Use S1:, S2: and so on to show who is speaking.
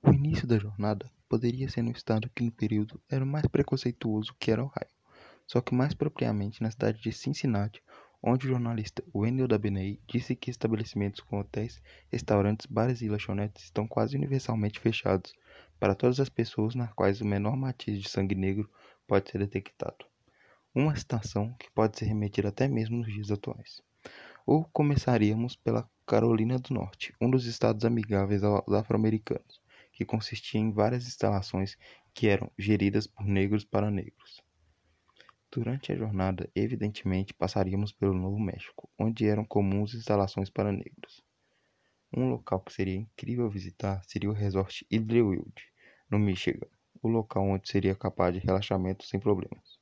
S1: O início da jornada poderia ser no estado que no período era o mais preconceituoso que era Ohio, só que mais propriamente na cidade de Cincinnati, onde o jornalista Wendell Dabney disse que estabelecimentos com hotéis, restaurantes, bares e lanchonetes estão quase universalmente fechados para todas as pessoas nas quais o menor matiz de sangue negro pode ser detectado. Uma citação que pode ser remetida até mesmo nos dias atuais. Ou começaríamos pela Carolina do Norte, um dos estados amigáveis aos afro-americanos, que consistia em várias instalações que eram geridas por negros para negros. Durante a jornada, evidentemente, passaríamos pelo Novo México, onde eram comuns instalações para negros. Um local que seria incrível visitar seria o Resort Idlewild, no Michigan, o local onde seria capaz de relaxamento sem problemas.